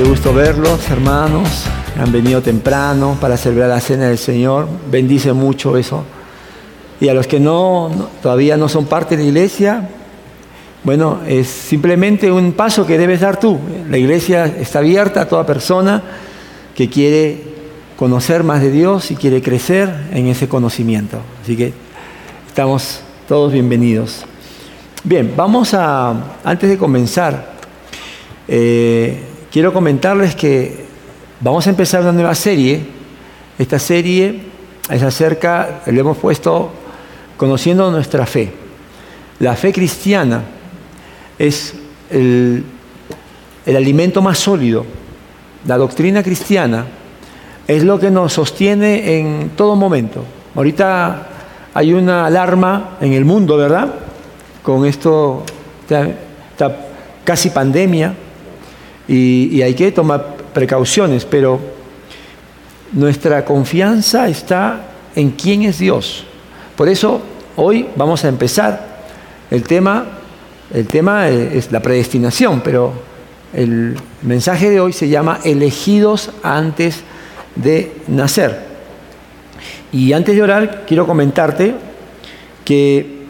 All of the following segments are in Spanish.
Qué gusto verlos, hermanos. Han venido temprano para celebrar la cena del Señor. Bendice mucho eso. Y a los que no, todavía no son parte de la iglesia, bueno, es simplemente un paso que debes dar tú. La iglesia está abierta a toda persona que quiere conocer más de Dios y quiere crecer en ese conocimiento. Así que estamos todos bienvenidos. Bien, vamos a, antes de comenzar, eh, quiero comentarles que vamos a empezar una nueva serie. Esta serie es acerca, le hemos puesto conociendo nuestra fe. La fe cristiana es el, alimento más sólido. La doctrina cristiana es lo que nos sostiene en todo momento. Ahorita hay una alarma en el mundo, ¿verdad? Con esto, esta, esta casi pandemia, y, hay que tomar precauciones, pero nuestra confianza está en quién es Dios. Por eso hoy vamos a empezar. El tema, el tema es la predestinación, pero el mensaje de hoy se llama elegidos antes de nacer. Y antes de orar, quiero comentarte que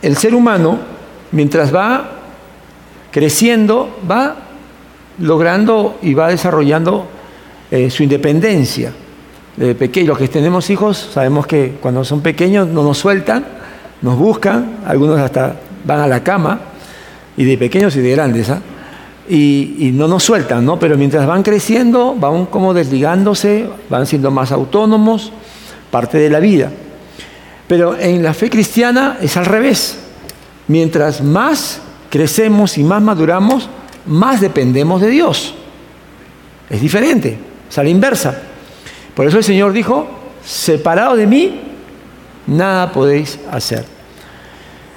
el ser humano, mientras va creciendo, va logrando y va desarrollando eh, su independencia. De los que tenemos hijos, sabemos que cuando son pequeños no nos sueltan, nos buscan, algunos hasta van a la cama, y de pequeños y de grandes, ¿ah? y, y no nos sueltan, ¿no? Pero mientras van creciendo, van como desligándose, van siendo más autónomos, parte de la vida. Pero en la fe cristiana es al revés. Mientras más crecemos y más maduramos, más dependemos de Dios. Es diferente, es a la inversa. Por eso el Señor dijo, separado de mí, nada podéis hacer.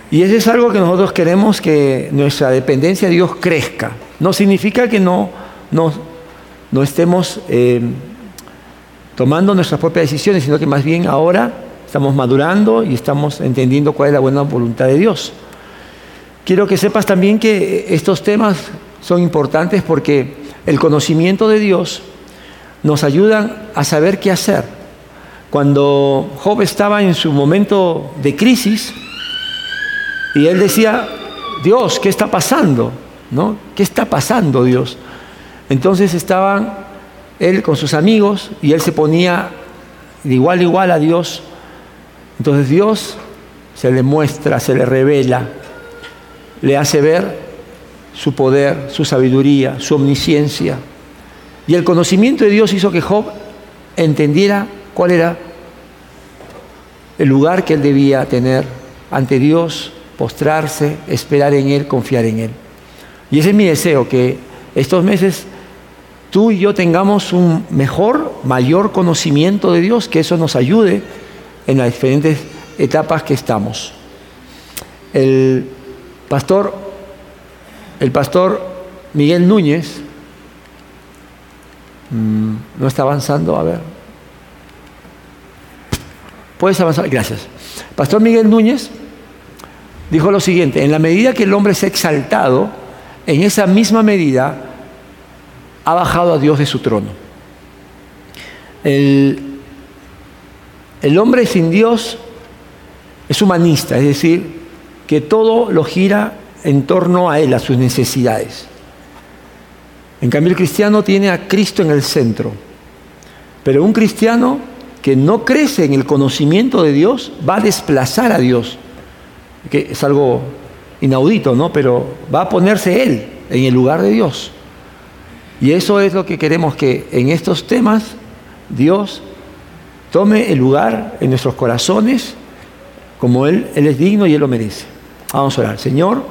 Y eso es algo que nosotros queremos que nuestra dependencia de Dios crezca. No significa que no, no, no estemos eh, tomando nuestras propias decisiones, sino que más bien ahora estamos madurando y estamos entendiendo cuál es la buena voluntad de Dios. Quiero que sepas también que estos temas son importantes porque el conocimiento de Dios nos ayuda a saber qué hacer. Cuando Job estaba en su momento de crisis y él decía, Dios, ¿qué está pasando? ¿No? ¿Qué está pasando, Dios? Entonces estaban él con sus amigos y él se ponía de igual a igual a Dios. Entonces Dios se le muestra, se le revela, le hace ver su poder, su sabiduría, su omnisciencia. Y el conocimiento de Dios hizo que Job entendiera cuál era el lugar que él debía tener ante Dios, postrarse, esperar en Él, confiar en Él. Y ese es mi deseo, que estos meses tú y yo tengamos un mejor, mayor conocimiento de Dios, que eso nos ayude en las diferentes etapas que estamos. El pastor, el pastor Miguel Núñez, mm, no está avanzando, a ver. Puedes avanzar, gracias. Pastor Miguel Núñez dijo lo siguiente, en la medida que el hombre se ha exaltado, en esa misma medida ha bajado a Dios de su trono. El, el hombre sin Dios es humanista, es decir, que todo lo gira en torno a él, a sus necesidades. En cambio, el cristiano tiene a Cristo en el centro. Pero un cristiano que no crece en el conocimiento de Dios va a desplazar a Dios, que es algo inaudito, ¿no? Pero va a ponerse él en el lugar de Dios. Y eso es lo que queremos que en estos temas Dios tome el lugar en nuestros corazones como Él, Él es digno y Él lo merece. Vamos a orar. Señor,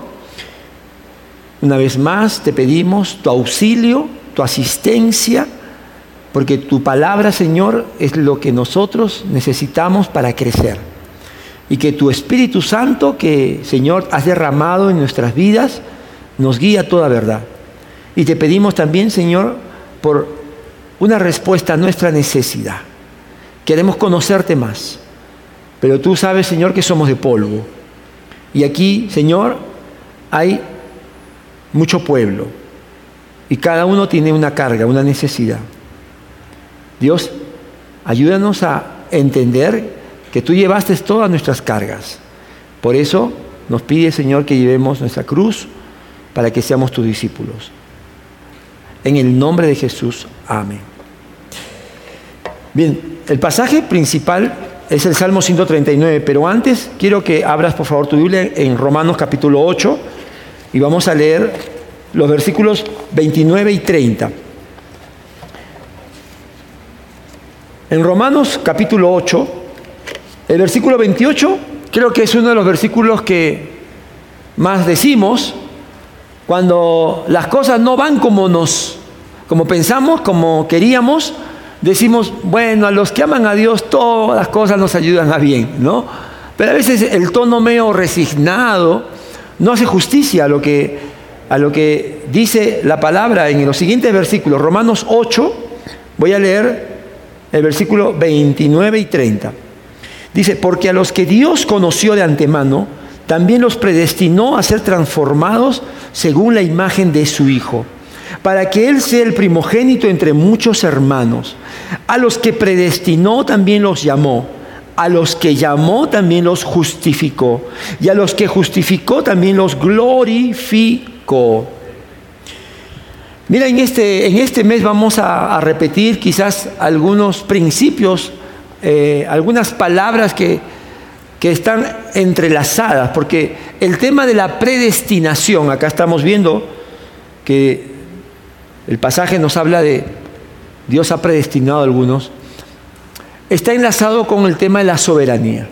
una vez más te pedimos tu auxilio, tu asistencia, porque tu palabra, Señor, es lo que nosotros necesitamos para crecer. Y que tu Espíritu Santo, que, Señor, has derramado en nuestras vidas, nos guía a toda verdad. Y te pedimos también, Señor, por una respuesta a nuestra necesidad. Queremos conocerte más. Pero tú sabes, Señor, que somos de polvo. Y aquí, Señor, hay mucho pueblo. Y cada uno tiene una carga, una necesidad. Dios, ayúdanos a entender que tú llevaste todas nuestras cargas. Por eso nos pide, Señor, que llevemos nuestra cruz para que seamos tus discípulos. En el nombre de Jesús, amén. Bien, el pasaje principal es el Salmo 139, pero antes quiero que abras por favor tu Biblia en Romanos capítulo 8 y vamos a leer los versículos 29 y 30. En Romanos capítulo 8, el versículo 28 creo que es uno de los versículos que más decimos cuando las cosas no van como nos como pensamos, como queríamos, decimos, bueno, a los que aman a Dios todas las cosas nos ayudan a bien, ¿no? Pero a veces el tono medio resignado no hace justicia a lo que, a lo que dice la palabra en los siguientes versículos. Romanos 8, voy a leer el versículo 29 y 30. Dice, porque a los que Dios conoció de antemano, también los predestinó a ser transformados según la imagen de su Hijo para que Él sea el primogénito entre muchos hermanos. A los que predestinó también los llamó. A los que llamó también los justificó. Y a los que justificó también los glorificó. Mira, en este, en este mes vamos a, repetir quizás algunos principios, eh, algunas palabras que, que están entrelazadas, porque el tema de la predestinación, acá estamos viendo que el pasaje nos habla de Dios ha predestinado a algunos, está enlazado con el tema de la soberanía.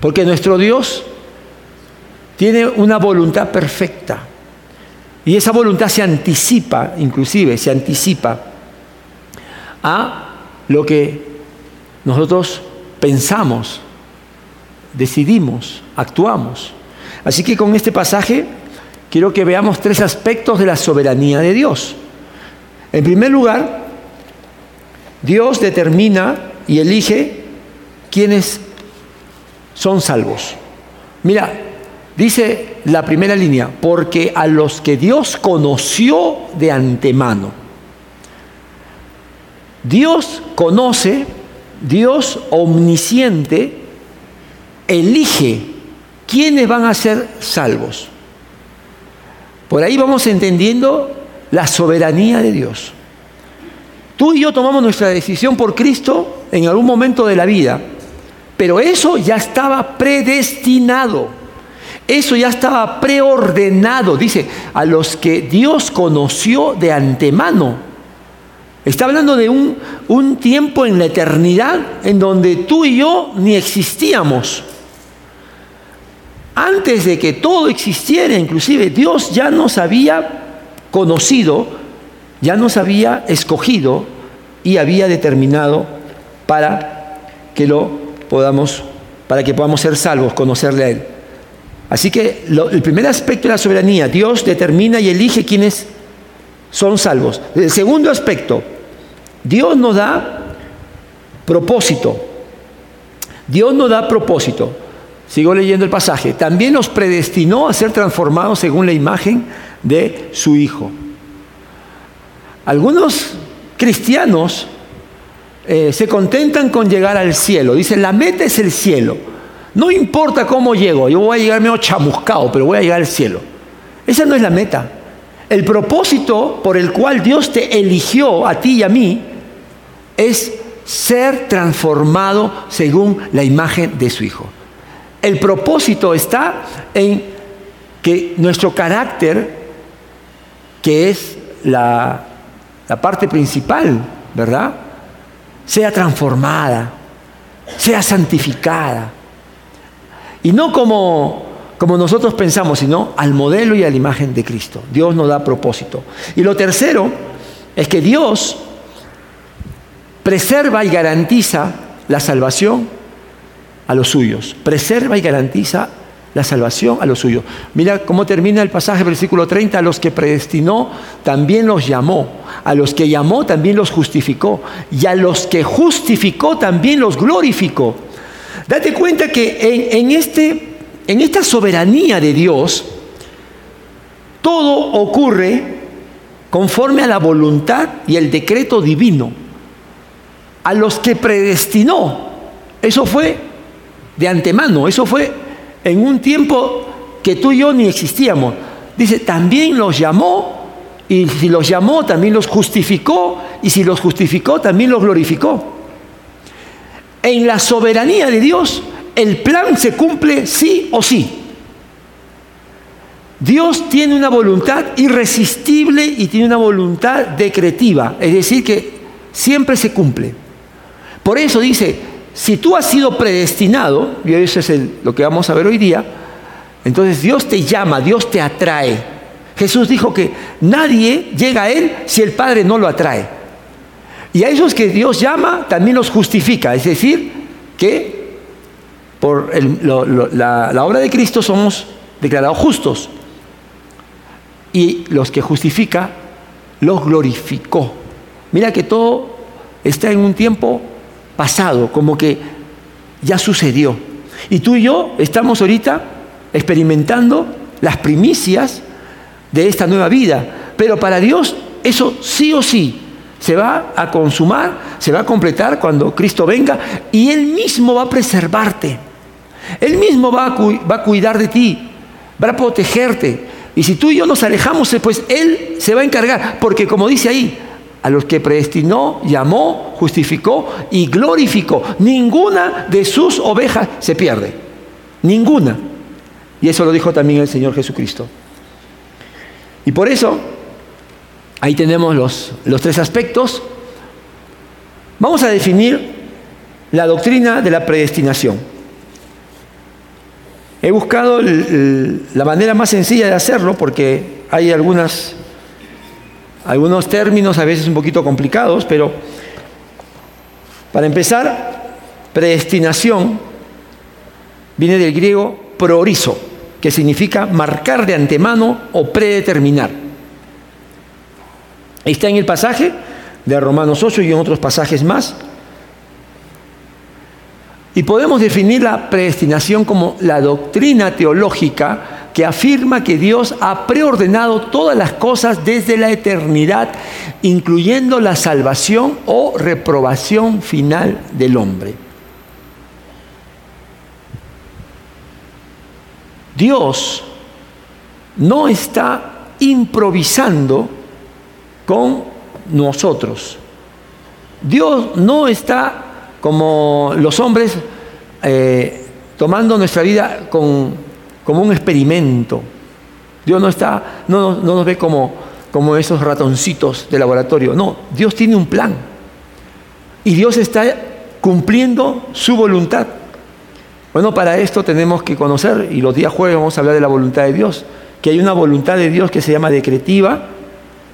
Porque nuestro Dios tiene una voluntad perfecta. Y esa voluntad se anticipa, inclusive se anticipa a lo que nosotros pensamos, decidimos, actuamos. Así que con este pasaje quiero que veamos tres aspectos de la soberanía de Dios. En primer lugar, Dios determina y elige quienes son salvos. Mira, dice la primera línea, porque a los que Dios conoció de antemano. Dios conoce, Dios omnisciente, elige quiénes van a ser salvos. Por ahí vamos entendiendo la soberanía de Dios. Tú y yo tomamos nuestra decisión por Cristo en algún momento de la vida, pero eso ya estaba predestinado, eso ya estaba preordenado, dice, a los que Dios conoció de antemano. Está hablando de un, un tiempo en la eternidad en donde tú y yo ni existíamos. Antes de que todo existiera, inclusive Dios ya nos había conocido, ya nos había escogido y había determinado para que lo podamos, para que podamos ser salvos, conocerle a Él. Así que el primer aspecto de la soberanía, Dios determina y elige quienes son salvos. El segundo aspecto, Dios nos da propósito. Dios nos da propósito. Sigo leyendo el pasaje. También los predestinó a ser transformados según la imagen de su Hijo. Algunos cristianos eh, se contentan con llegar al cielo. Dicen, la meta es el cielo. No importa cómo llego, yo voy a llegar medio chamuscado, pero voy a llegar al cielo. Esa no es la meta. El propósito por el cual Dios te eligió a ti y a mí es ser transformado según la imagen de su Hijo. El propósito está en que nuestro carácter, que es la, parte principal, ¿verdad? Sea transformada, sea santificada. Y no como, como nosotros pensamos, sino al modelo y a la imagen de Cristo. Dios nos da propósito. Y lo tercero es que Dios preserva y garantiza la salvación a los suyos, preserva y garantiza la salvación a los suyos. Mira cómo termina el pasaje, versículo 30, a los que predestinó también los llamó, a los que llamó también los justificó, y a los que justificó también los glorificó. Date cuenta que en, este, en esta soberanía de Dios, todo ocurre conforme a la voluntad y el decreto divino, a los que predestinó. Eso fue de antemano, eso fue en un tiempo que tú y yo ni existíamos. Dice, también los llamó, y si los llamó, también los justificó, y si los justificó, también los glorificó. En la soberanía de Dios, el plan se cumple sí o sí. Dios tiene una voluntad irresistible y tiene una voluntad decretiva, es decir, que siempre se cumple. Por eso dice, si tú has sido predestinado, y eso es lo que vamos a ver hoy día, entonces Dios te llama, Dios te atrae. Jesús dijo que nadie llega a Él si el Padre no lo atrae. Y a esos que Dios llama también los justifica, es decir, que por la, la obra de Cristo somos declarados justos. Y los que justifica, los glorificó. Mira que todo está en un tiempo pasado, como que ya sucedió. Y tú y yo estamos ahorita experimentando las primicias de esta nueva vida. Pero para Dios eso sí o sí se va a consumar, se va a completar cuando Cristo venga y Él mismo va a preservarte. Él mismo va a, va a cuidar de ti, va a protegerte. Y si tú y yo nos alejamos, pues Él se va a encargar. Porque como dice ahí, a los que predestinó, llamó, justificó y glorificó. Ninguna de sus ovejas se pierde. Ninguna. Y eso lo dijo también el Señor Jesucristo. Y por eso, ahí tenemos los, los tres aspectos. Vamos a definir la doctrina de la predestinación. He buscado la manera más sencilla de hacerlo porque hay algunas algunos términos a veces un poquito complicados, pero para empezar, predestinación viene del griego proorizo, que significa marcar de antemano o predeterminar. Está en el pasaje de Romanos 8 y en otros pasajes más. Y podemos definir la predestinación como la doctrina teológica que afirma que Dios ha preordenado todas las cosas desde la eternidad, incluyendo la salvación o reprobación final del hombre. Dios no está improvisando con nosotros. Dios no está como los hombres eh, tomando nuestra vida con como un experimento. Dios no está, no, no nos ve como, como esos ratoncitos de laboratorio. No, Dios tiene un plan. Y Dios está cumpliendo su voluntad. Bueno, para esto tenemos que conocer, y los días jueves vamos a hablar de la voluntad de Dios, que hay una voluntad de Dios que se llama decretiva,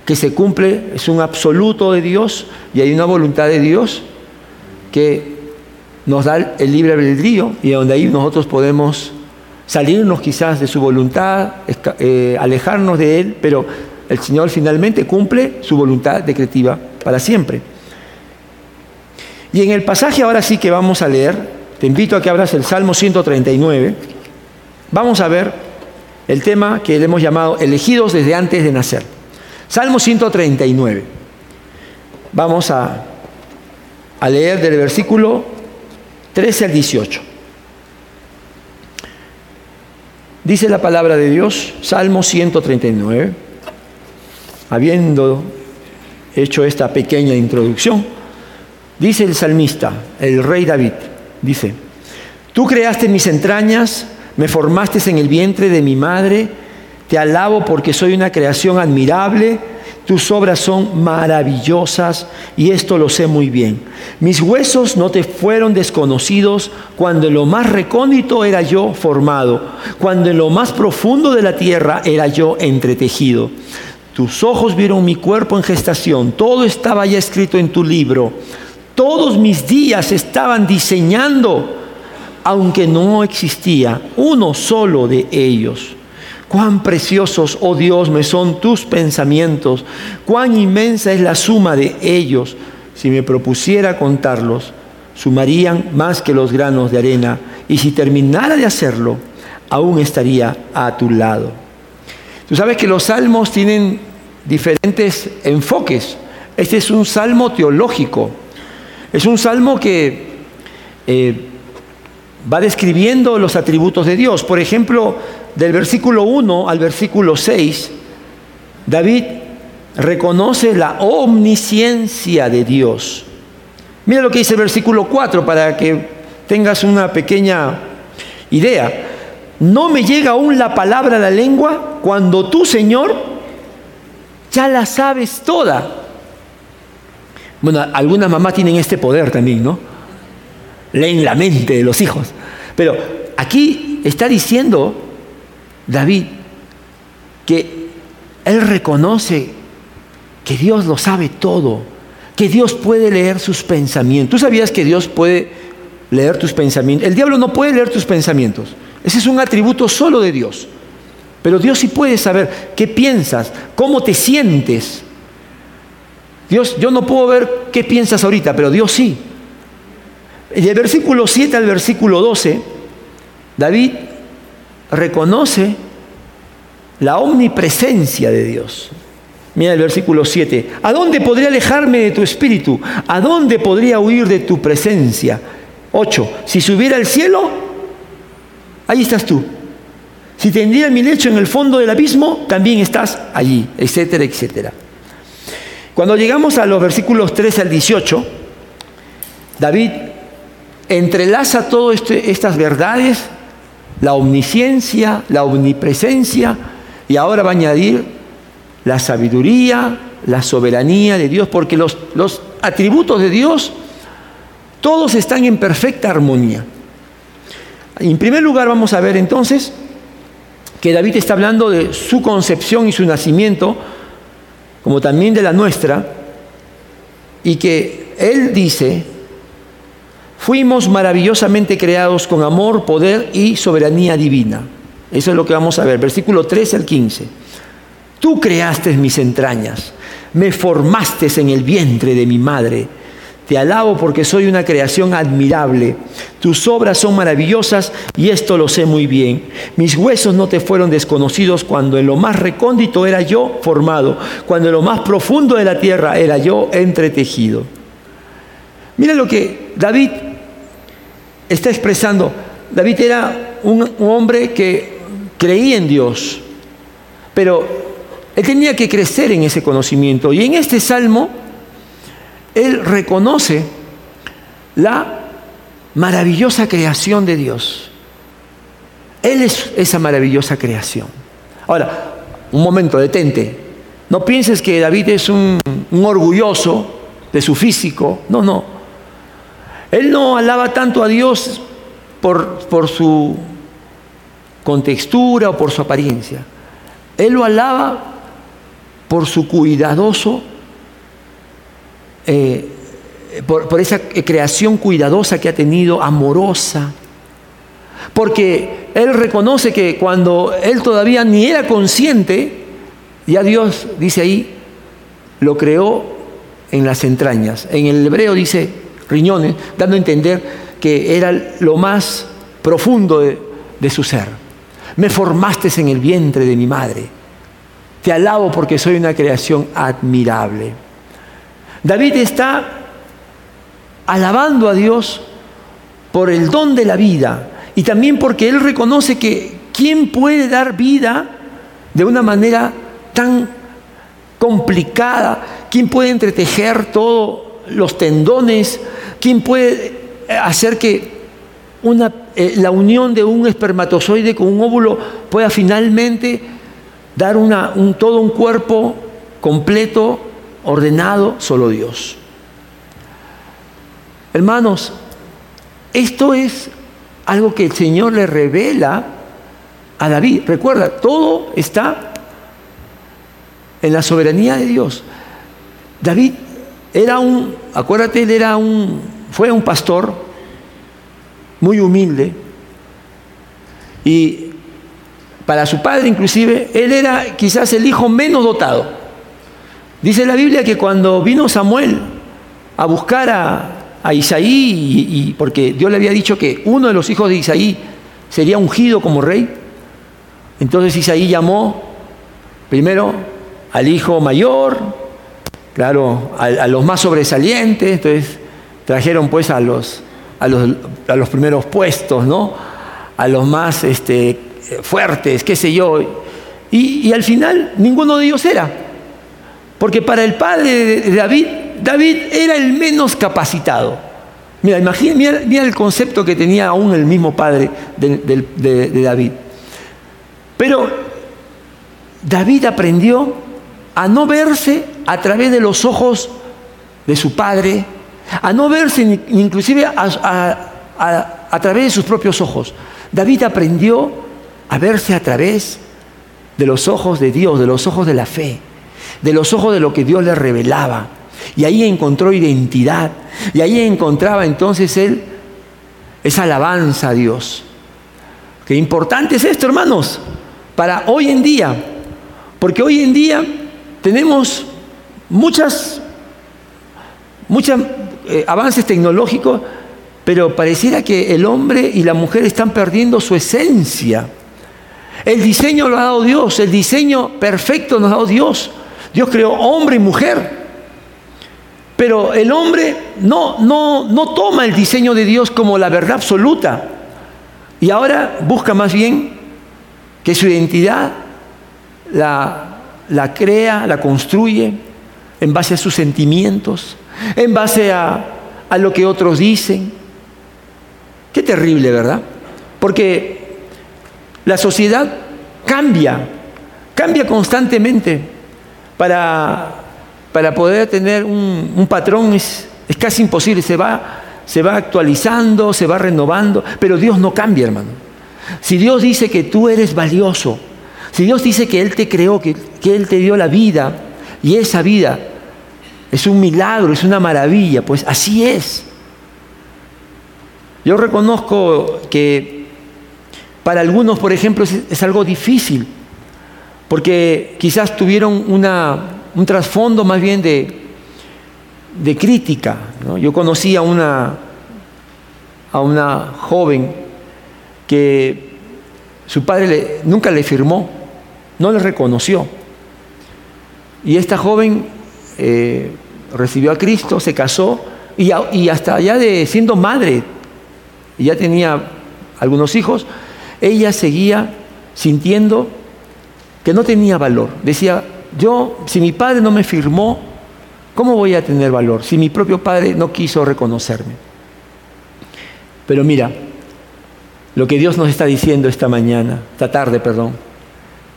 que se cumple, es un absoluto de Dios, y hay una voluntad de Dios que nos da el libre albedrío y donde ahí nosotros podemos salirnos quizás de su voluntad, eh, alejarnos de Él, pero el Señor finalmente cumple su voluntad decretiva para siempre. Y en el pasaje ahora sí que vamos a leer, te invito a que abras el Salmo 139, vamos a ver el tema que le hemos llamado elegidos desde antes de nacer. Salmo 139. Vamos a, a leer del versículo 13 al 18. Dice la palabra de Dios, Salmo 139, habiendo hecho esta pequeña introducción, dice el salmista, el rey David, dice, tú creaste mis entrañas, me formaste en el vientre de mi madre, te alabo porque soy una creación admirable tus obras son maravillosas y esto lo sé muy bien. Mis huesos no te fueron desconocidos cuando en lo más recóndito era yo formado, cuando en lo más profundo de la tierra era yo entretejido. Tus ojos vieron mi cuerpo en gestación, todo estaba ya escrito en tu libro. Todos mis días estaban diseñando, aunque no existía uno solo de ellos. Cuán preciosos, oh Dios, me son tus pensamientos, cuán inmensa es la suma de ellos. Si me propusiera contarlos, sumarían más que los granos de arena, y si terminara de hacerlo, aún estaría a tu lado. Tú sabes que los salmos tienen diferentes enfoques. Este es un salmo teológico. Es un salmo que eh, va describiendo los atributos de Dios. Por ejemplo, del versículo 1 al versículo 6, David reconoce la omnisciencia de Dios. Mira lo que dice el versículo 4 para que tengas una pequeña idea. No me llega aún la palabra a la lengua cuando tú, Señor, ya la sabes toda. Bueno, algunas mamás tienen este poder también, ¿no? Leen la mente de los hijos. Pero aquí está diciendo David que él reconoce que Dios lo sabe todo, que Dios puede leer sus pensamientos. ¿Tú sabías que Dios puede leer tus pensamientos? El diablo no puede leer tus pensamientos. Ese es un atributo solo de Dios. Pero Dios sí puede saber qué piensas, cómo te sientes. Dios, yo no puedo ver qué piensas ahorita, pero Dios sí. Del versículo 7 al versículo 12, David reconoce la omnipresencia de Dios. Mira el versículo 7. ¿A dónde podría alejarme de tu espíritu? ¿A dónde podría huir de tu presencia? 8. Si subiera al cielo, ahí estás tú. Si tendría mi lecho en el fondo del abismo, también estás allí, etcétera, etcétera. Cuando llegamos a los versículos 13 al 18, David entrelaza todas este, estas verdades, la omnisciencia, la omnipresencia, y ahora va a añadir la sabiduría, la soberanía de Dios, porque los, los atributos de Dios todos están en perfecta armonía. En primer lugar vamos a ver entonces que David está hablando de su concepción y su nacimiento, como también de la nuestra, y que él dice, fuimos maravillosamente creados con amor, poder y soberanía divina. Eso es lo que vamos a ver, versículo 13 al 15. Tú creaste mis entrañas, me formaste en el vientre de mi madre. Te alabo porque soy una creación admirable. Tus obras son maravillosas y esto lo sé muy bien. Mis huesos no te fueron desconocidos cuando en lo más recóndito era yo formado, cuando en lo más profundo de la tierra era yo entretejido. Mira lo que David está expresando. David era un, hombre que creía en Dios, pero él tenía que crecer en ese conocimiento. Y en este salmo, él reconoce la maravillosa creación de Dios. Él es esa maravillosa creación. Ahora, un momento, detente. No pienses que David es un, orgulloso de su físico. No, no. Él no alaba tanto a Dios por, su contextura o por su apariencia. Él lo alaba por su cuidadoso, eh, por esa creación cuidadosa que ha tenido, amorosa, porque él reconoce que cuando él todavía ni era consciente, ya Dios dice ahí, lo creó en las entrañas. En el hebreo dice riñones, dando a entender que era lo más profundo de, de su ser. Me formaste en el vientre de mi madre. Te alabo porque soy una creación admirable. David está alabando a Dios por el don de la vida y también porque él reconoce que ¿quién puede dar vida de una manera tan complicada? ¿Quién puede entretejer todos los tendones? ¿Quién puede hacer que una, eh, la unión de un espermatozoide con un óvulo pueda finalmente dar una, un, todo un cuerpo completo, ordenado, solo Dios. Hermanos, esto es algo que el Señor le revela a David. Recuerda, todo está en la soberanía de Dios. David era un, acuérdate, él era un, fue un pastor muy humilde y para su padre inclusive, él era quizás el hijo menos dotado. Dice la Biblia que cuando vino Samuel a buscar a, Isaí, porque Dios le había dicho que uno de los hijos de Isaí sería ungido como rey, entonces Isaí llamó primero al hijo mayor, claro, a, los más sobresalientes, entonces trajeron pues a los, a los, a los primeros puestos, ¿no? A los más este, fuertes, qué sé yo. Y, al final ninguno de ellos era. Porque para el padre de David, David era el menos capacitado. Mira, imagina, mira, el concepto que tenía aún el mismo padre de, David. Pero David aprendió a no verse a través de los ojos de su padre, a no verse inclusive a, través de sus propios ojos. David aprendió a verse a través de los ojos de Dios, de los ojos de la fe de los ojos de lo que Dios le revelaba. Y ahí encontró identidad. Y ahí encontraba entonces él esa alabanza a Dios. Qué importante es esto, hermanos, para hoy en día. Porque hoy en día tenemos muchas, muchos eh, avances tecnológicos, pero pareciera que el hombre y la mujer están perdiendo su esencia. El diseño lo ha dado Dios, el diseño perfecto nos ha dado Dios. Dios creó hombre y mujer. Pero el hombre no, no, no toma el diseño de Dios como la verdad absoluta. Y ahora busca más bien que su identidad la, la crea, la construye en base a sus sentimientos, en base a, a lo que otros dicen. Qué terrible, ¿verdad? Porque la sociedad cambia, cambia constantemente para, para poder tener un, patrón es, es, casi imposible, se va, se va actualizando, se va renovando, pero Dios no cambia, hermano. Si Dios dice que tú eres valioso, si Dios dice que Él te creó, que, que Él te dio la vida, y esa vida es un milagro, es una maravilla, pues así es. Yo reconozco que para algunos, por ejemplo, es algo difícil porque quizás tuvieron un trasfondo más bien de, crítica. Yo conocí a una, a una joven que su padre nunca le firmó, no le reconoció. Y esta joven eh, recibió a Cristo, se casó y, y hasta allá de siendo madre, ya tenía algunos hijos, ella seguía sintiendo que no tenía valor. Decía, yo, si mi padre no me firmó, ¿cómo voy a tener valor si mi propio padre no quiso reconocerme? Pero mira, lo que Dios nos está diciendo esta mañana, esta tarde, perdón,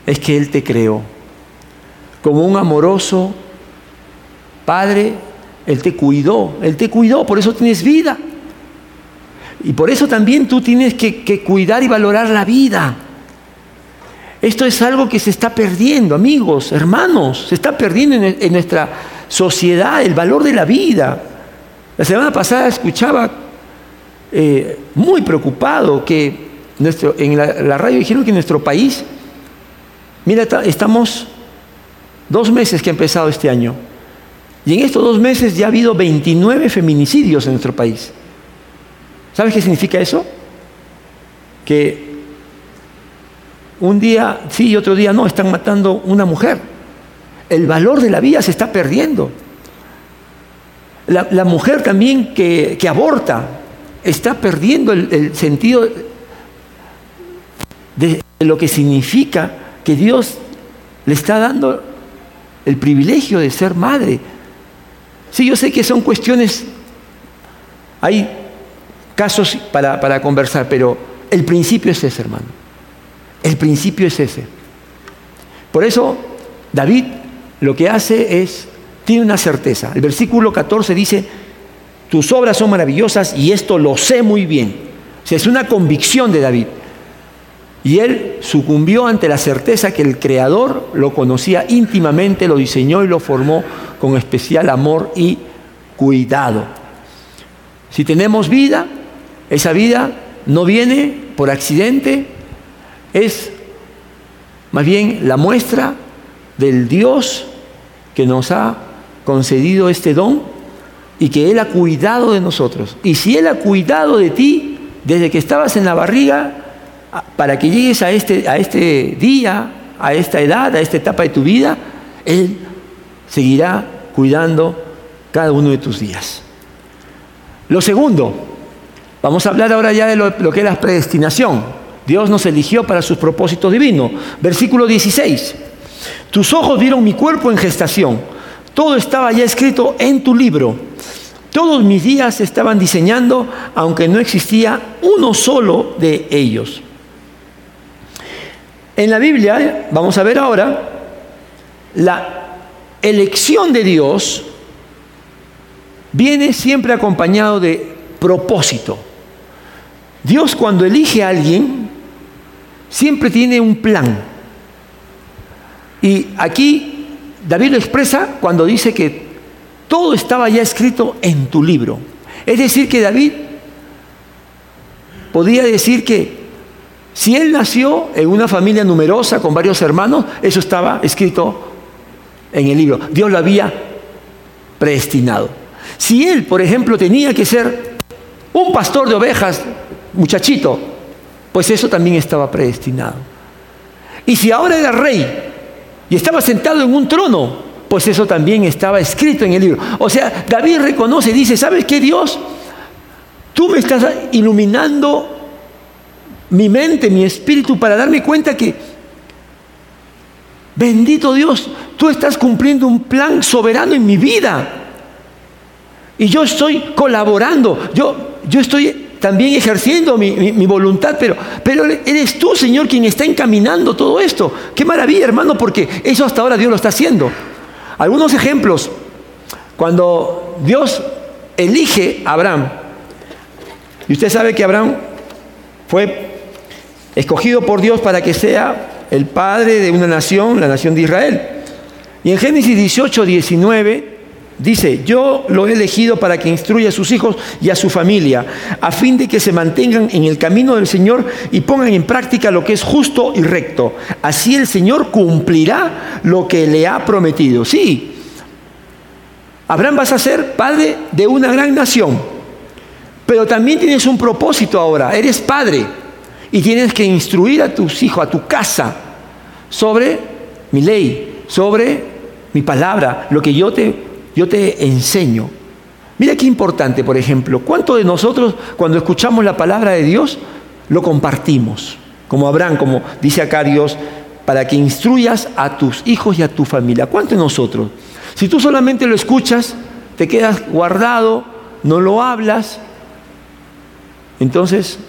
es que Él te creó. Como un amoroso Padre, Él te cuidó, Él te cuidó, por eso tienes vida. Y por eso también tú tienes que, cuidar y valorar la vida. Esto es algo que se está perdiendo, amigos, hermanos, se está perdiendo en, nuestra sociedad el valor de la vida. La semana pasada escuchaba eh, muy preocupado que en la, radio dijeron que en nuestro país, mira, estamos dos meses que ha empezado este año, y en estos dos meses ya ha habido 29 feminicidios en nuestro país. ¿Sabes qué significa eso? Que un día sí y otro día no, están matando una mujer. El valor de la vida se está perdiendo. La, mujer también que, aborta está perdiendo el, sentido de lo que significa que Dios le está dando el privilegio de ser madre. Sí, yo sé que son cuestiones, hay casos para, para conversar, pero el principio es ese, hermano. El principio es ese. Por eso David lo que hace es, tiene una certeza. El versículo 14 dice, tus obras son maravillosas y esto lo sé muy bien. O sea, es una convicción de David. Y él sucumbió ante la certeza que el Creador lo conocía íntimamente, lo diseñó y lo formó con especial amor y cuidado. Si tenemos vida, esa vida no viene por accidente, es más bien la muestra del Dios que nos ha concedido este don y que Él ha cuidado de nosotros. Y si Él ha cuidado de ti desde que estabas en la barriga, para que llegues a este, a este día, a esta edad, a esta etapa de tu vida, Él seguirá cuidando cada uno de tus días. Lo segundo, vamos a hablar ahora ya de lo, que es la predestinación. Dios nos eligió para sus propósitos divinos. Versículo 16. Tus ojos vieron mi cuerpo en gestación. Todo estaba ya escrito en tu libro. Todos mis días estaban diseñando, aunque no existía uno solo de ellos. En la Biblia, vamos a ver ahora, la elección de Dios viene siempre acompañado de propósito. Dios cuando elige a alguien, siempre tiene un plan. Y aquí David lo expresa cuando dice que todo estaba ya escrito en tu libro. Es decir, que David podía decir que si él nació en una familia numerosa con varios hermanos, eso estaba escrito en el libro. Dios lo había predestinado. Si él, por ejemplo, tenía que ser un pastor de ovejas, muchachito, pues eso también estaba predestinado. Y si ahora era rey, y estaba sentado en un trono, pues eso también estaba escrito en el libro. O sea, David reconoce y dice, ¿sabes qué Dios? Tú me estás iluminando mi mente, mi espíritu, para darme cuenta que, bendito Dios, tú estás cumpliendo un plan soberano en mi vida. Y yo estoy colaborando, yo, yo estoy también ejerciendo mi, voluntad, pero, pero eres tú, Señor, quien está encaminando todo esto. Qué maravilla, hermano, porque eso hasta ahora Dios lo está haciendo. Algunos ejemplos, cuando Dios elige a Abraham, y usted sabe que Abraham fue escogido por Dios para que sea el padre de una nación, la nación de Israel. Y en Génesis 18, 19, Dice, yo lo he elegido para que instruya a sus hijos y a su familia, a fin de que se mantengan en el camino del Señor y pongan en práctica lo que es justo y recto. Así el Señor cumplirá lo que le ha prometido. Sí, Abraham vas a ser padre de una gran nación, pero también tienes un propósito ahora, eres padre y tienes que instruir a tus hijos, a tu casa, sobre mi ley, sobre mi palabra, lo que yo te yo te enseño. Mira qué importante, por ejemplo, ¿cuántos de nosotros cuando escuchamos la palabra de Dios lo compartimos? Como Abraham, como dice acá Dios, para que instruyas a tus hijos y a tu familia. ¿Cuántos de nosotros? Si tú solamente lo escuchas, te quedas guardado, no lo hablas, entonces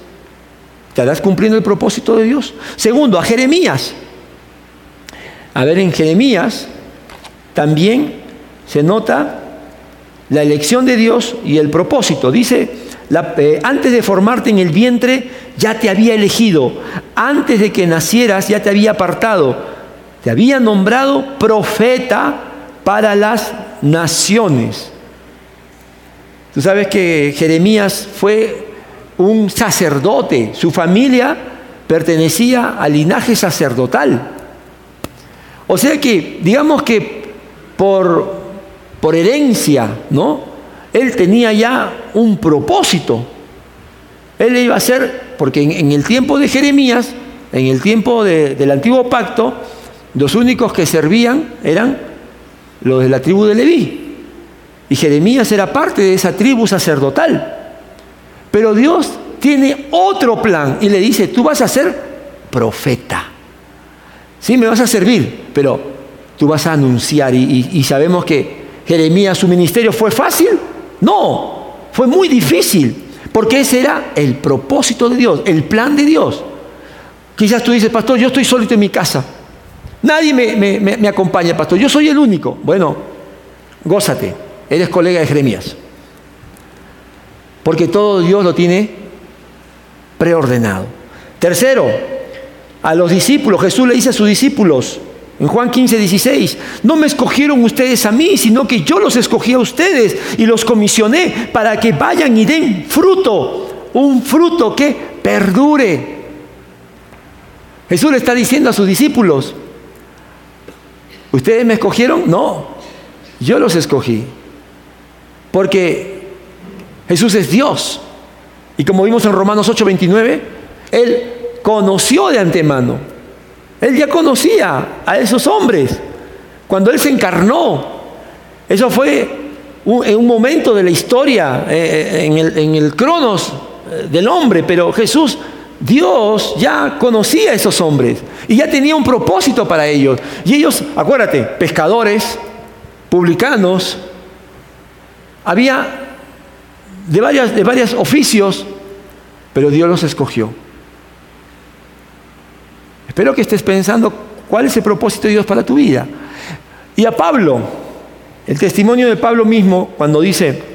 estarás cumpliendo el propósito de Dios. Segundo, a Jeremías. A ver, en Jeremías también se nota la elección de Dios y el propósito. Dice, eh, antes de formarte en el vientre ya te había elegido, antes de que nacieras ya te había apartado, te había nombrado profeta para las naciones. Tú sabes que Jeremías fue un sacerdote, su familia pertenecía al linaje sacerdotal. O sea que, digamos que por por herencia, ¿no? Él tenía ya un propósito. Él iba a ser, porque en, el tiempo de Jeremías, en el tiempo del antiguo pacto, los únicos que servían eran los de la tribu de Leví. Y Jeremías era parte de esa tribu sacerdotal. Pero Dios tiene otro plan y le dice, tú vas a ser profeta. Sí, me vas a servir, pero tú vas a anunciar y sabemos que Jeremías, su ministerio fue fácil? No, fue muy difícil, porque ese era el propósito de Dios, el plan de Dios. Quizás tú dices, pastor, yo estoy solito en mi casa. Nadie me, me acompaña, pastor. Yo soy el único. Bueno, gózate. Eres colega de Jeremías. Porque todo Dios lo tiene preordenado. Tercero, a los discípulos, Jesús le dice a sus discípulos, en Juan 15, 16, no me escogieron ustedes a mí, sino que yo los escogí a ustedes y los comisioné para que vayan y den fruto, un fruto que perdure. Jesús le está diciendo a sus discípulos, ¿ustedes me escogieron? No, yo los escogí. Porque Jesús es Dios. Y como vimos en Romanos 8, 29, Él conoció de antemano él ya conocía a esos hombres. cuando Él se encarnó. Eso fue un, en un momento de la historia, eh, eh, en, el, en el cronos eh, del hombre, pero Jesús, Dios ya conocía a esos hombres y ya tenía un propósito para ellos. Y ellos, acuérdate, pescadores, publicanos, había de varios de varios oficios, pero Dios los escogió. Espero que estés pensando cuál es el propósito de Dios para tu vida. Y a Pablo, el testimonio de Pablo mismo, cuando dice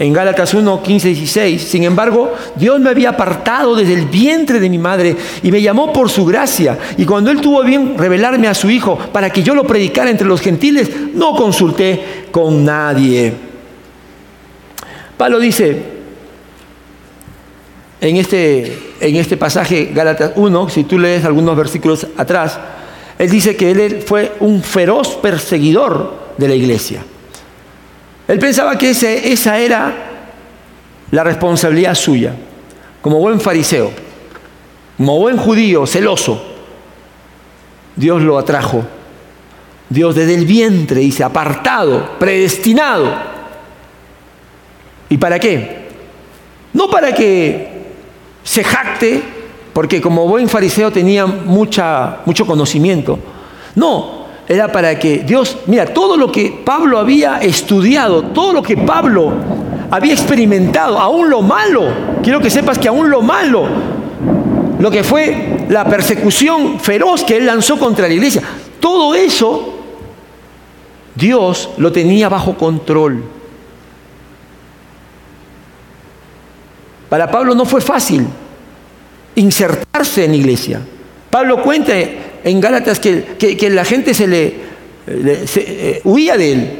en Gálatas 1, 15, 16, sin embargo, Dios me había apartado desde el vientre de mi madre y me llamó por su gracia. Y cuando Él tuvo bien revelarme a su Hijo para que yo lo predicara entre los gentiles, no consulté con nadie. Pablo dice en este, en este pasaje, Gálatas 1, si tú lees algunos versículos atrás, él dice que él fue un feroz perseguidor de la iglesia. Él pensaba que esa era la responsabilidad suya, como buen fariseo, como buen judío, celoso. Dios lo atrajo. Dios desde el vientre dice, apartado, predestinado. ¿Y para qué? No para que se jacte porque como buen fariseo tenía mucha, mucho conocimiento. No, era para que Dios, mira, todo lo que Pablo había estudiado, todo lo que Pablo había experimentado, aún lo malo, quiero que sepas que aún lo malo, lo que fue la persecución feroz que él lanzó contra la iglesia, todo eso Dios lo tenía bajo control. Para Pablo no fue fácil, insertarse en la iglesia. Pablo cuenta en Gálatas que, la gente se le, eh, huía de él,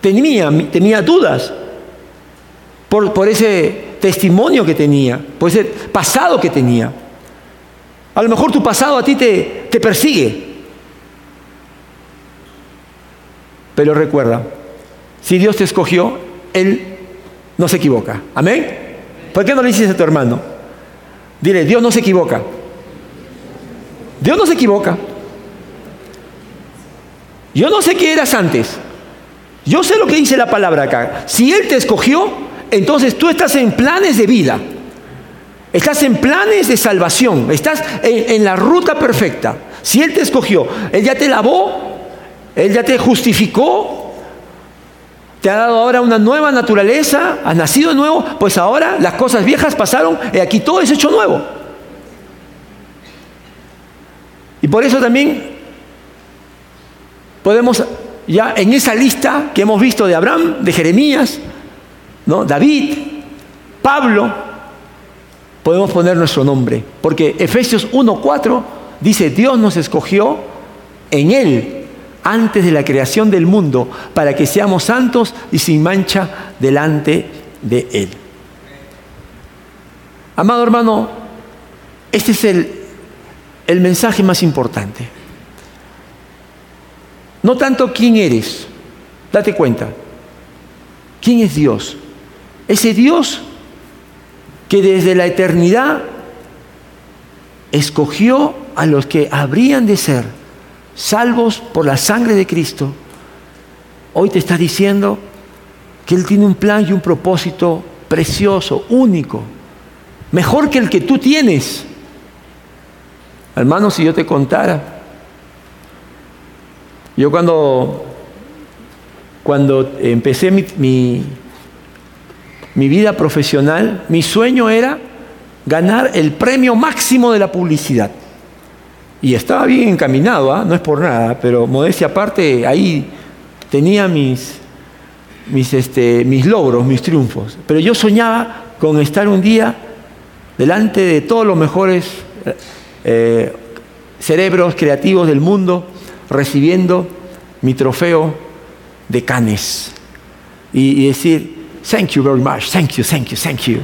tenía, dudas por, por ese testimonio que tenía, por ese pasado que tenía. A lo mejor tu pasado a ti te, te persigue. Pero recuerda, si Dios te escogió, Él no se equivoca. Amén. ¿Por qué no le dices a tu hermano? Dile, Dios no se equivoca. Dios no se equivoca. Yo no sé qué eras antes. Yo sé lo que dice la palabra acá. Si Él te escogió, entonces tú estás en planes de vida. Estás en planes de salvación. Estás en, la ruta perfecta. Si Él te escogió, Él ya te lavó, Él ya te justificó, te ha dado ahora una nueva naturaleza, has nacido de nuevo, pues ahora las cosas viejas pasaron y aquí todo es hecho nuevo. Y por eso también podemos ya en esa lista que hemos visto de Abraham, de Jeremías, ¿no? David, Pablo, podemos poner nuestro nombre, porque Efesios 1:4 dice, Dios nos escogió en él antes de la creación del mundo, para que seamos santos y sin mancha delante de Él. Amado hermano, este es el, el mensaje más importante. No tanto quién eres, date cuenta, quién es Dios. Ese Dios que desde la eternidad escogió a los que habrían de ser salvos por la sangre de Cristo, hoy te está diciendo que Él tiene un plan y un propósito precioso, único, mejor que el que tú tienes. Hermano, si yo te contara, yo cuando, cuando empecé mi, mi, mi vida profesional, mi sueño era ganar el premio máximo de la publicidad. Y estaba bien encaminado, ¿ah? no es por nada, pero modestia aparte, ahí tenía mis, este, mis logros, mis triunfos. Pero yo soñaba con estar un día delante de todos los mejores eh, cerebros creativos del mundo, recibiendo mi trofeo de canes. Y, y, decir, thank you very much, thank you, thank you, thank you.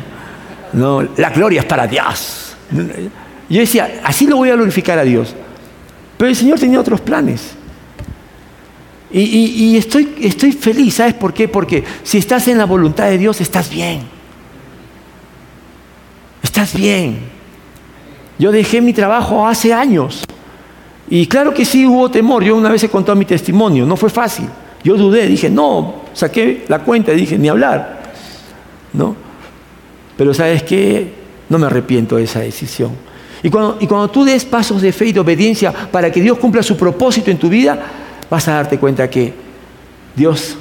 No, la gloria es para Dios. Yo decía, así lo voy a glorificar a Dios. Pero el Señor tenía otros planes. Y, estoy, feliz, ¿sabes por qué? Porque si estás en la voluntad de Dios, estás bien. Estás bien. Yo dejé mi trabajo hace años Y claro que sí hubo temor. Yo una vez he contado mi testimonio, no fue fácil. Yo dudé, dije, no, saqué la cuenta y dije, ni hablar. ¿No? Pero sabes qué, no me arrepiento de esa decisión. Y cuando, tú des pasos de fe y de obediencia para que Dios cumpla su propósito en tu vida, vas a darte cuenta que Dios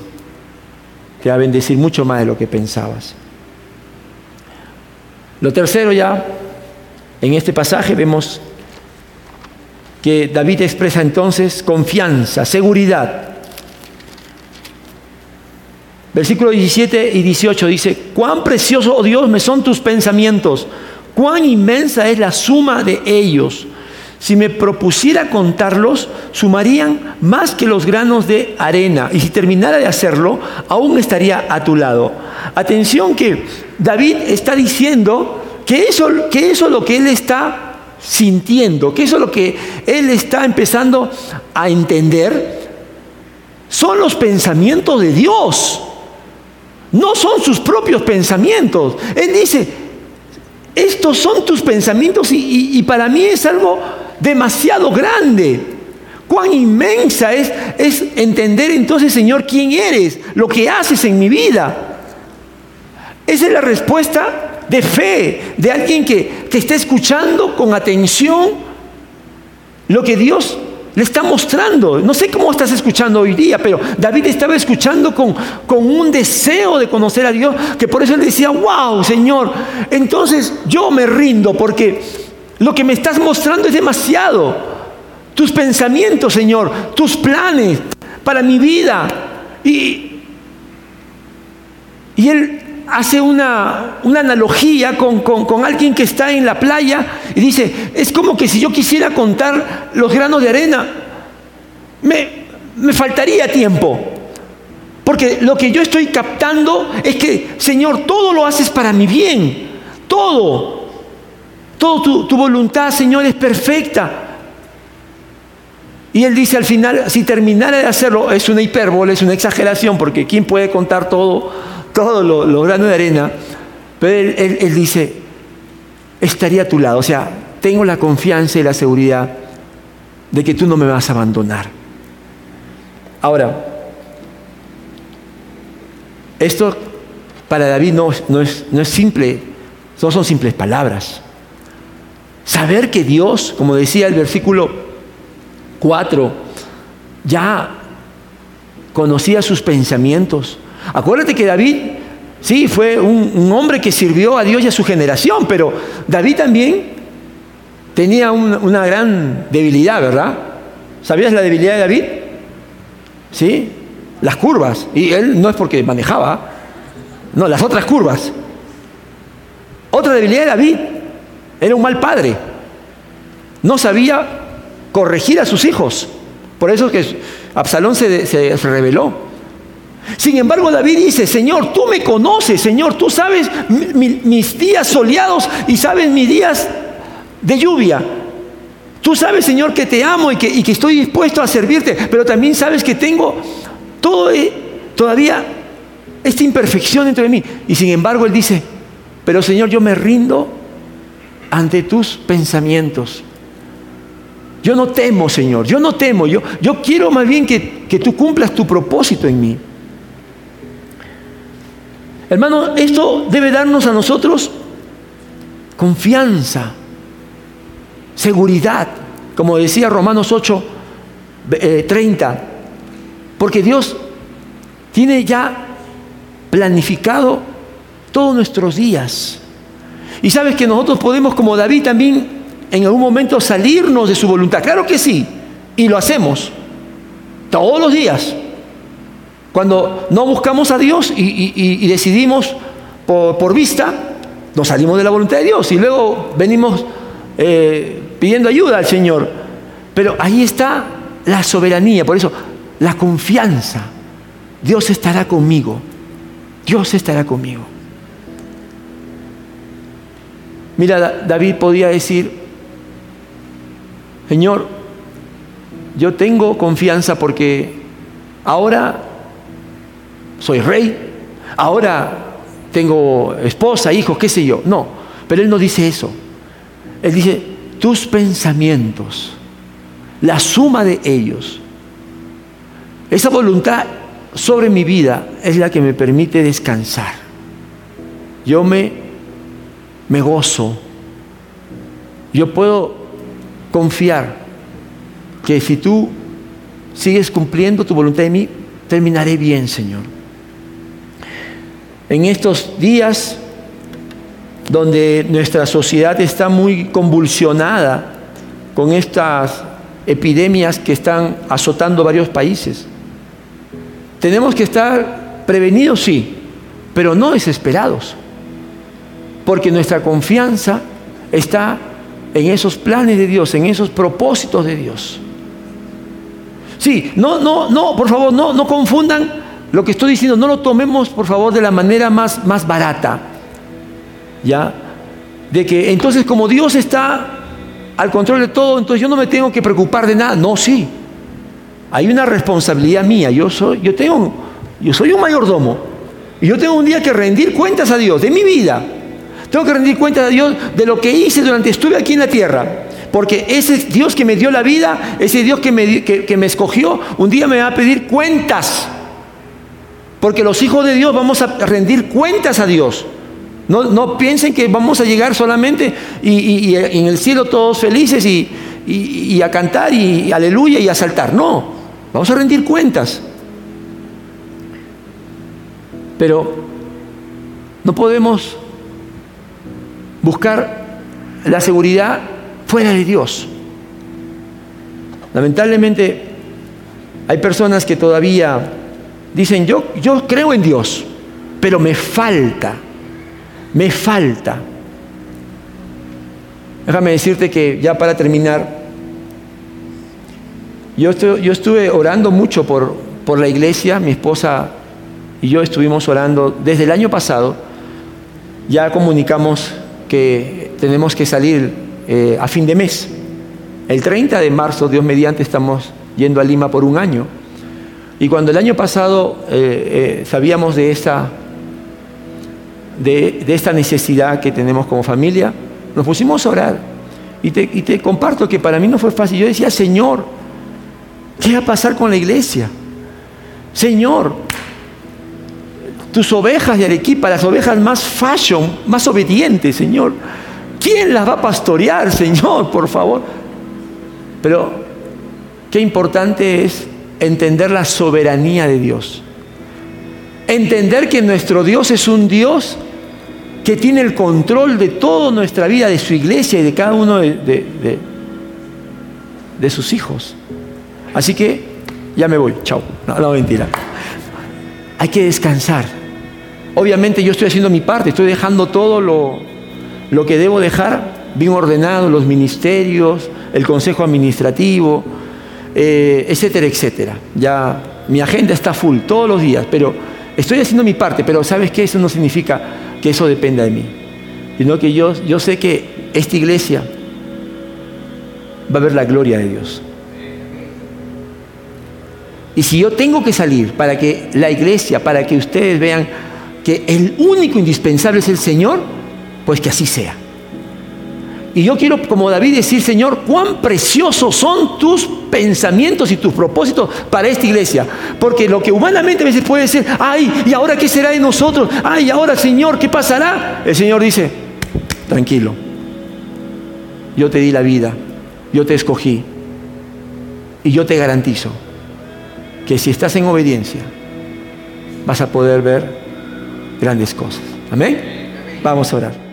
te va a bendecir mucho más de lo que pensabas. Lo tercero ya, en este pasaje vemos que David expresa entonces confianza, seguridad. Versículo 17 y 18 dice, cuán precioso, oh Dios, me son tus pensamientos, cuán inmensa es la suma de ellos. Si me propusiera contarlos, sumarían más que los granos de arena. Y si terminara de hacerlo, aún estaría a tu lado. Atención que David está diciendo que eso, que eso es lo que él está sintiendo, que eso es lo que él está empezando a entender, son los pensamientos de Dios. No son sus propios pensamientos. Él dice, estos son tus pensamientos y, para mí es algo demasiado grande. Cuán inmensa es, es entender entonces, Señor, quién eres, lo que haces en mi vida. Esa es la respuesta de fe de alguien que, que está escuchando con atención lo que Dios le está mostrando. No sé cómo estás escuchando hoy día, pero David estaba escuchando con, con un deseo de conocer a Dios, que por eso él decía, wow, Señor, entonces yo me rindo porque lo que me estás mostrando es demasiado. Tus pensamientos, Señor, tus planes para mi vida. Y, y él hace una, analogía con, alguien que está en la playa y dice, es como que si yo quisiera contar los granos de arena, me, me faltaría tiempo. Porque lo que yo estoy captando es que, Señor, todo lo haces para mi bien. Todo. Todo tu, tu voluntad, Señor, es perfecta. Y él dice al final, si terminara de hacerlo, es una hipérbole, es una exageración, porque ¿quién puede contar todo? Todo lo, lo grano de arena, pero él, dice, estaría a tu lado. O sea, tengo la confianza y la seguridad de que tú no me vas a abandonar. Ahora, esto para David no, no, es, no es simple, no son simples palabras. Saber que Dios, como decía el versículo 4, ya conocía sus pensamientos, Acuérdate que David, sí, fue un, hombre que sirvió a Dios y a su generación, pero David también tenía una gran debilidad, ¿verdad? ¿Sabías la debilidad de David? Sí, las curvas. Y él no es porque manejaba, no, las otras curvas. Otra debilidad de David, era un mal padre. No sabía corregir a sus hijos. Por eso es que Absalón se, se rebeló. Sin embargo, David dice, Señor, tú me conoces, Señor, tú sabes mis días soleados y sabes mis días de lluvia. Tú sabes, Señor, que te amo y que, estoy dispuesto a servirte, pero también sabes que tengo eh, todavía esta imperfección dentro de mí. Y sin embargo, Él dice, pero Señor, yo me rindo ante tus pensamientos. Yo no temo, Señor, yo no temo, yo, yo quiero más bien que, que tú cumplas tu propósito en mí. Hermano, esto debe darnos a nosotros confianza, seguridad, como decía Romanos 8, 30, eh, porque Dios tiene ya planificado todos nuestros días. Y sabes que nosotros podemos, como David, también en algún momento salirnos de su voluntad. Claro que sí, y lo hacemos todos los días. Cuando no buscamos a Dios y, decidimos por, vista, nos salimos de la voluntad de Dios y luego venimos eh, pidiendo ayuda al Señor. Pero ahí está la soberanía, por eso la confianza. Dios estará conmigo. Dios estará conmigo. Mira, David podía decir, Señor, yo tengo confianza porque ahora soy rey, ahora tengo esposa, hijos, qué sé yo. No, pero él no dice eso. Él dice, tus pensamientos, la suma de ellos. Esa voluntad sobre mi vida es la que me permite descansar. Yo me, me gozo. Yo puedo confiar que si tú sigues cumpliendo tu voluntad de mí, terminaré bien, Señor. En estos días donde nuestra sociedad está muy convulsionada con estas epidemias que están azotando varios países. Tenemos que estar prevenidos, sí, pero no desesperados, porque nuestra confianza está en esos planes de Dios, en esos propósitos de Dios. Sí, no, no, no, por favor, no, no confundan lo que estoy diciendo, no lo tomemos, por favor, de la manera más, más barata. ¿Ya? De que entonces como Dios está al control de todo, entonces yo no me tengo que preocupar de nada. No, sí. Hay una responsabilidad mía. Yo soy, yo tengo, yo soy un mayordomo. Y yo tengo un día que rendir cuentas a Dios de mi vida. Tengo que rendir cuentas a Dios de lo que hice durante estuve aquí en la tierra. Porque ese Dios que me dio la vida, ese Dios que me, que me escogió, un día me va a pedir cuentas. Porque los hijos de Dios vamos a rendir cuentas a Dios. No, piensen que vamos a llegar solamente y, en el cielo todos felices y, a cantar y, aleluya y a saltar. No, vamos a rendir cuentas. Pero no podemos buscar la seguridad fuera de Dios. Lamentablemente hay personas que todavía dicen, yo, yo creo en Dios, pero me falta me falta. Déjame decirte que ya para terminar, yo, yo estuve orando mucho por, por la iglesia, mi esposa y yo estuvimos orando desde el año pasado, ya comunicamos que tenemos que salir eh, a fin de mes. El 30 de marzo, Dios mediante, estamos yendo a Lima por un año. Y cuando el año pasado eh, eh, sabíamos de esa de, esta necesidad que tenemos como familia, nos pusimos a orar. Y te, y te comparto que para mí no fue fácil. Yo decía, Señor, ¿qué va a pasar con la iglesia? Señor, tus ovejas de Arequipa, las ovejas más fashion, más obedientes, Señor. ¿Quién las va a pastorear, Señor, por favor? Pero qué importante es entender la soberanía de Dios. Entender que nuestro Dios es un Dios que tiene el control de toda nuestra vida, de su iglesia y de cada uno de, sus hijos. Así que ya me voy, chao. No, no, mentira. Hay que descansar. Obviamente yo estoy haciendo mi parte, estoy dejando todo lo, lo que debo dejar bien ordenado, los ministerios, el consejo administrativo, eh, etcétera, etcétera. Ya mi agenda está full todos los días, pero estoy haciendo mi parte, pero ¿sabes qué? Eso no significa que eso dependa de mí, sino que yo, yo sé que esta iglesia va a ver la gloria de Dios. Y si yo tengo que salir para que la iglesia, para que ustedes vean que el único indispensable es el Señor, pues que así sea. Y yo quiero, como David, decir, Señor, cuán preciosos son tus pensamientos y tus propósitos para esta iglesia. Porque lo que humanamente a veces puede ser, ay, ¿y ahora qué será de nosotros? Ay, ahora, Señor, ¿qué pasará? El Señor dice, tranquilo, yo te di la vida, yo te escogí. Y yo te garantizo que si estás en obediencia, vas a poder ver grandes cosas. Amén. Vamos a orar.